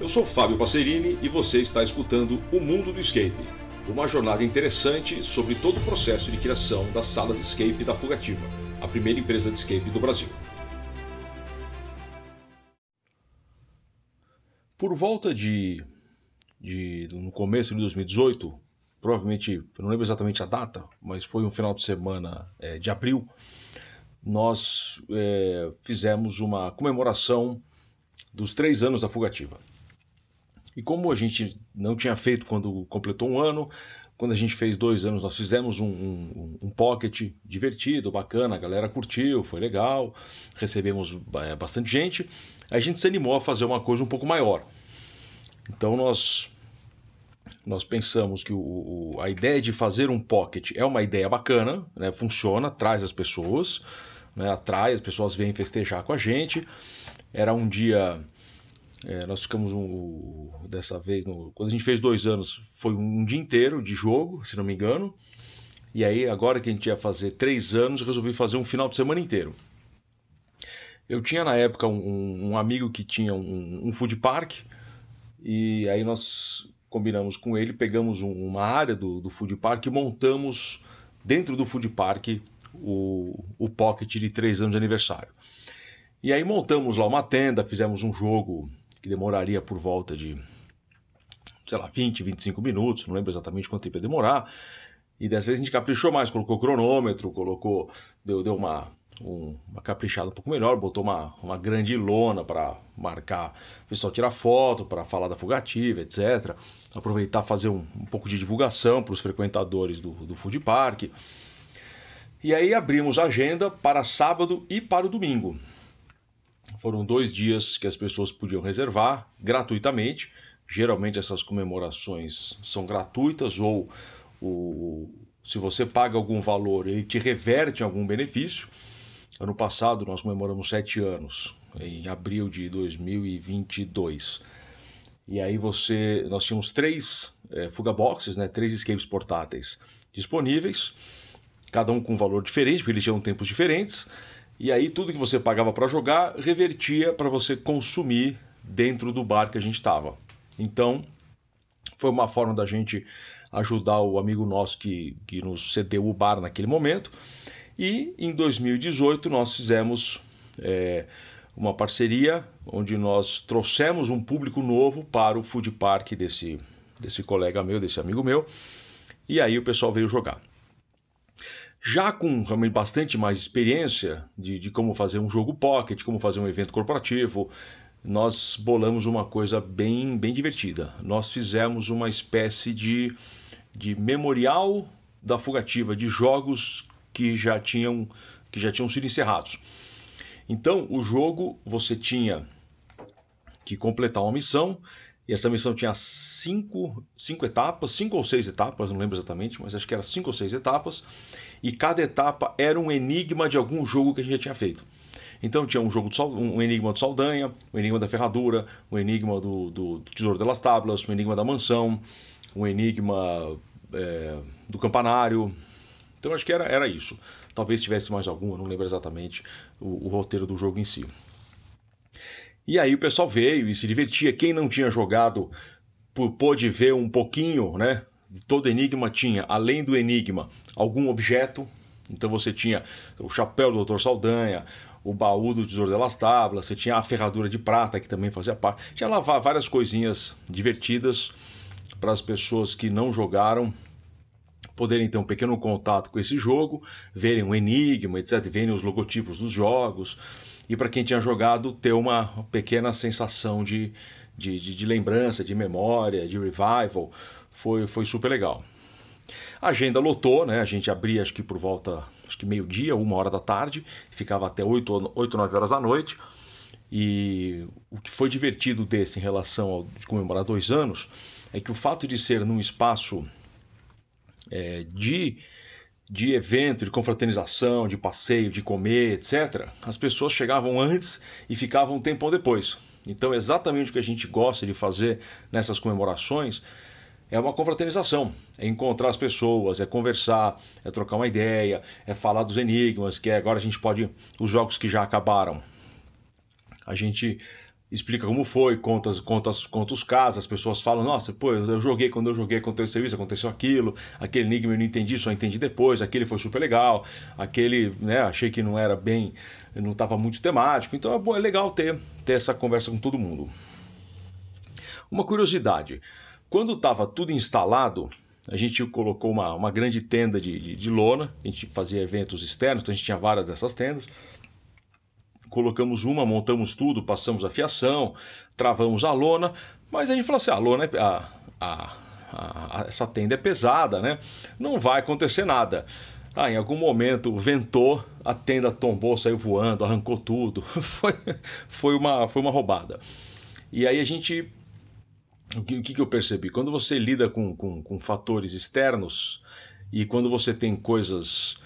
Eu sou Fábio Passerini e você está escutando O Mundo do Escape, uma jornada interessante sobre todo o processo de criação das salas escape da Fugativa, a primeira empresa de escape do Brasil. Por volta de, de no começo de 2018, provavelmente, eu não lembro exatamente a data, mas foi um final de semana é, de abril, nós é, fizemos uma comemoração dos três anos da Fugativa. E como a gente não tinha feito quando completou um ano, quando a gente fez dois anos, nós fizemos um, um, um pocket divertido, bacana, a galera curtiu, foi legal, recebemos é, bastante gente. A gente se animou a fazer uma coisa um pouco maior. Então nós nós pensamos que o, o, a ideia de fazer um pocket é uma ideia bacana, né? funciona, traz as pessoas, né? atrai, as pessoas vêm festejar com a gente. Era um dia é, nós ficamos um, dessa vez, no, quando a gente fez dois anos, foi um dia inteiro de jogo, se não me engano. E aí, agora que a gente ia fazer três anos, resolvi fazer um final de semana inteiro. Eu tinha na época um, um amigo que tinha um, um, food park, e aí nós combinamos com ele, pegamos um, uma área do, do food park e montamos dentro do food park o, o pocket de três anos de aniversário. E aí montamos lá uma tenda, fizemos um jogo que demoraria por volta de, sei lá, 20, 25 minutos, não lembro exatamente quanto tempo ia demorar. E dessa vez a gente caprichou mais, colocou cronômetro, colocou, deu, deu uma, um, uma caprichada um pouco melhor, botou uma, uma grande lona para marcar, o pessoal tirar foto, para falar da fugativa, etc. Aproveitar fazer um, um pouco de divulgação para os frequentadores do, do food park. E aí abrimos a agenda para sábado e para o domingo. Foram dois dias que as pessoas podiam reservar gratuitamente. Geralmente essas comemorações são gratuitas ou o, se você paga algum valor, ele te reverte algum benefício. Ano passado nós comemoramos sete anos, em abril de 2022. E aí você, nós tínhamos três é, fuga boxes, né, três escapes portáteis disponíveis, cada um com um valor diferente, porque eles tinham tempos diferentes. E aí tudo que você pagava para jogar revertia para você consumir dentro do bar que a gente estava. Então, foi uma forma da gente ajudar o amigo nosso que, que nos cedeu o bar naquele momento. E em 2018 nós fizemos é, uma parceria onde nós trouxemos um público novo para o food park desse, desse colega meu, desse amigo meu. E aí o pessoal veio jogar. Já com realmente bastante mais experiência de, de como fazer um jogo pocket, como fazer um evento corporativo, nós bolamos uma coisa bem, bem divertida. Nós fizemos uma espécie de, de memorial da fugativa de jogos que já tinham, que já tinham sido encerrados. Então, o jogo você tinha que completar uma missão, e essa missão tinha cinco, cinco etapas, cinco ou seis etapas, não lembro exatamente, mas acho que era cinco ou seis etapas e cada etapa era um enigma de algum jogo que a gente já tinha feito. Então tinha um jogo de um enigma do Saldanha, um enigma da ferradura, um enigma do, do Tesouro das Tablas, um enigma da mansão, um enigma é, do campanário. Então acho que era, era isso. Talvez tivesse mais algum, eu não lembro exatamente o, o roteiro do jogo em si. E aí o pessoal veio e se divertia. Quem não tinha jogado pôde ver um pouquinho, né? todo enigma tinha, além do enigma, algum objeto. Então você tinha o chapéu do Dr. Saldanha, o baú do Tesouro das Tablas, você tinha a ferradura de prata, que também fazia parte. Tinha lá várias coisinhas divertidas para as pessoas que não jogaram poderem ter um pequeno contato com esse jogo, verem o enigma, etc., verem os logotipos dos jogos, e para quem tinha jogado, ter uma pequena sensação de, de, de, de lembrança, de memória, de revival foi, foi super legal. A agenda lotou, né? A gente abria acho que por volta, acho que meio-dia, uma hora da tarde, ficava até 8, 8 9 horas da noite. E o que foi divertido desse em relação ao de comemorar dois anos é que o fato de ser num espaço é, de, de evento, de confraternização, de passeio, de comer, etc., as pessoas chegavam antes e ficavam um tempão depois. Então, exatamente o que a gente gosta de fazer nessas comemorações é uma confraternização, é encontrar as pessoas, é conversar, é trocar uma ideia, é falar dos enigmas, que agora a gente pode, os jogos que já acabaram, a gente explica como foi, conta, conta, conta os casos, as pessoas falam, nossa, pô, eu joguei, quando eu joguei aconteceu isso, aconteceu aquilo, aquele enigma eu não entendi, só entendi depois, aquele foi super legal, aquele, né, achei que não era bem, não estava muito temático, então é, bom, é legal ter, ter essa conversa com todo mundo. Uma curiosidade, quando estava tudo instalado, a gente colocou uma, uma grande tenda de, de, de lona, a gente fazia eventos externos, então a gente tinha várias dessas tendas, colocamos uma, montamos tudo, passamos a fiação, travamos a lona, mas a gente falou assim: a lona, é, a, a, a, essa tenda é pesada, né? Não vai acontecer nada. Ah, em algum momento ventou, a tenda tombou, saiu voando, arrancou tudo. foi, foi, uma, foi uma roubada. E aí a gente. O que, o que eu percebi? Quando você lida com, com, com fatores externos e quando você tem coisas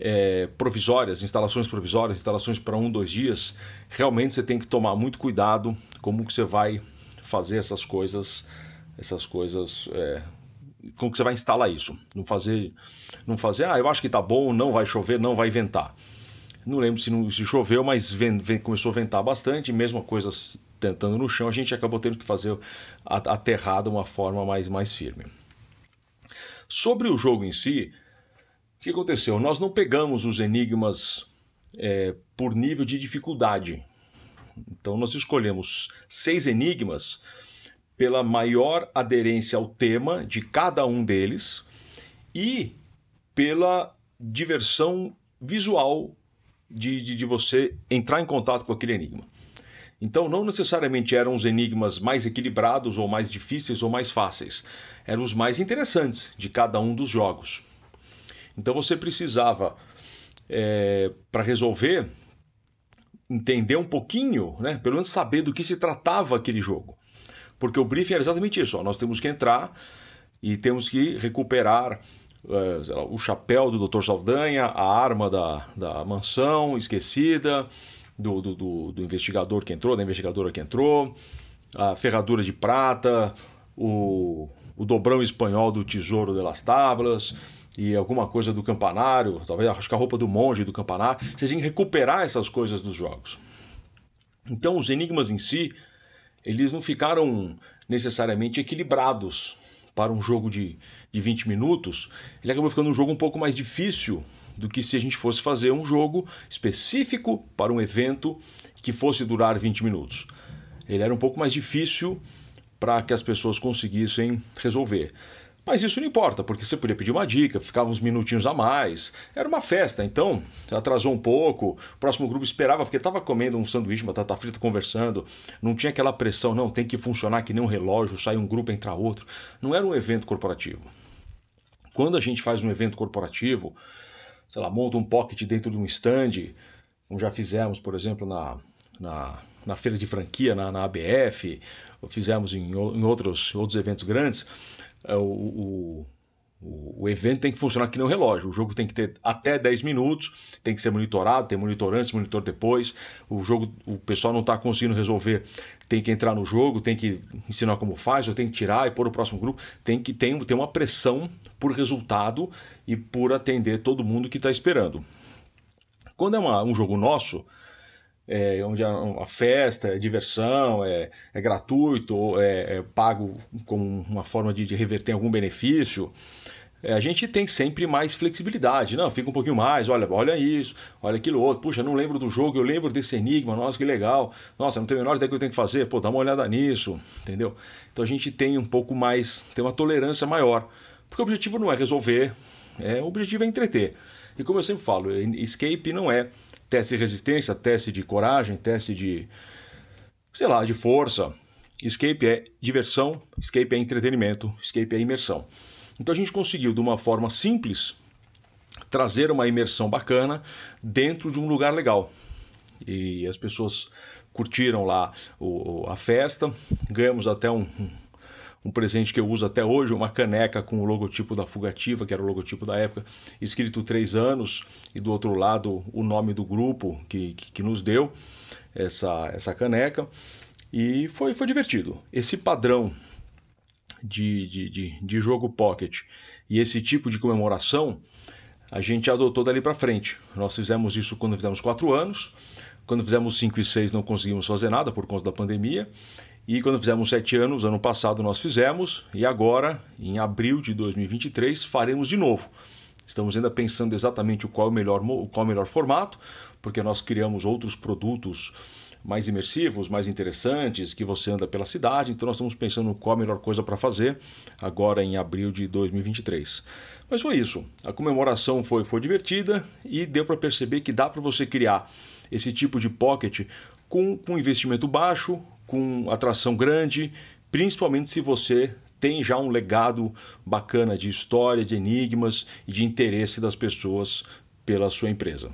é, provisórias, instalações provisórias, instalações para um, dois dias, realmente você tem que tomar muito cuidado como que você vai fazer essas coisas, essas coisas, é, como que você vai instalar isso. Não fazer, não fazer, ah, eu acho que tá bom, não vai chover, não vai ventar. Não lembro se, não, se choveu, mas vem, vem, começou a ventar bastante, mesma coisa tentando no chão, a gente acabou tendo que fazer aterrado de uma forma mais, mais firme. Sobre o jogo em si, que aconteceu? Nós não pegamos os enigmas é, por nível de dificuldade. Então, nós escolhemos seis enigmas pela maior aderência ao tema de cada um deles e pela diversão visual de, de, de, você entrar em contato com aquele enigma. Então, não necessariamente eram os enigmas mais equilibrados, ou mais difíceis, ou mais fáceis. Eram os mais interessantes de cada um dos jogos. Então você precisava, é, para resolver, entender um pouquinho, né? pelo menos saber do que se tratava aquele jogo. Porque o briefing era exatamente isso: ó, nós temos que entrar e temos que recuperar é, lá, o chapéu do Dr. Saldanha, a arma da, da mansão esquecida, do, do, do, do investigador que entrou, da investigadora que entrou, a ferradura de prata, o, o dobrão espanhol do tesouro de las tablas e alguma coisa do campanário, talvez acho que a roupa do monge do campanário, vocês têm que recuperar essas coisas dos jogos. Então os enigmas em si, eles não ficaram necessariamente equilibrados para um jogo de, de 20 minutos, ele acabou ficando um jogo um pouco mais difícil do que se a gente fosse fazer um jogo específico para um evento que fosse durar 20 minutos. Ele era um pouco mais difícil para que as pessoas conseguissem resolver. Mas isso não importa, porque você podia pedir uma dica, ficava uns minutinhos a mais. Era uma festa, então atrasou um pouco. O próximo grupo esperava, porque estava comendo um sanduíche, batata frita, conversando. Não tinha aquela pressão, não, tem que funcionar que nem um relógio, sai um grupo, entra outro. Não era um evento corporativo. Quando a gente faz um evento corporativo, sei lá, monta um pocket dentro de um stand, como já fizemos, por exemplo, na, na, na feira de franquia, na, na ABF, fizemos em, em outros, outros eventos grandes é, o, o, o, evento tem que funcionar que nem um relógio. O jogo tem que ter até 10 minutos, tem que ser monitorado, tem monitor antes, monitor depois. O jogo, o pessoal não está conseguindo resolver, tem que entrar no jogo, tem que ensinar como faz, ou tem que tirar e pôr o próximo grupo. Tem que ter, ter uma pressão por resultado e por atender todo mundo que está esperando. Quando é uma, um jogo nosso, é, onde é uma festa, é diversão, é, é gratuito, é, é, pago como uma forma de, de reverter algum benefício, é, a gente tem sempre mais flexibilidade. Não, fica um pouquinho mais, olha, olha isso, olha aquilo outro, puxa, não lembro do jogo, eu lembro desse enigma, nossa, que legal, nossa, não tenho a menor ideia que eu tenho que fazer, pô, dá uma olhada nisso, entendeu? Então a gente tem um pouco mais, tem uma tolerância maior, porque o objetivo não é resolver, é, o objetivo é entreter. E como eu sempre falo, escape não é teste de resistência, teste de coragem, teste de, sei lá, de força. Escape é diversão, escape é entretenimento, escape é imersão. Então a gente conseguiu, de uma forma simples, trazer uma imersão bacana dentro de um lugar legal. E as pessoas curtiram lá o, a festa, ganhamos até um, um presente que eu uso até hoje, uma caneca com o logotipo da Fugativa, que era o logotipo da época, escrito três anos, e do outro lado o nome do grupo que, que, que nos deu essa, essa caneca. E foi, foi divertido. Esse padrão de, de, de, de jogo pocket e esse tipo de comemoração a gente adotou dali para frente. Nós fizemos isso quando fizemos quatro anos. Quando fizemos 5 e 6 não conseguimos fazer nada por conta da pandemia. E quando fizemos 7 anos, ano passado nós fizemos, e agora, em abril de 2023, faremos de novo. Estamos ainda pensando exatamente qual é o melhor, qual é o melhor formato, porque nós criamos outros produtos mais imersivos, mais interessantes, que você anda pela cidade. Então nós estamos pensando qual a melhor coisa para fazer agora em abril de 2023. Mas foi isso. A comemoração foi, foi divertida e deu para perceber que dá para você criar esse tipo de pocket com, com investimento baixo, com atração grande, principalmente se você tem já um legado bacana de história, de enigmas e de interesse das pessoas pela sua empresa.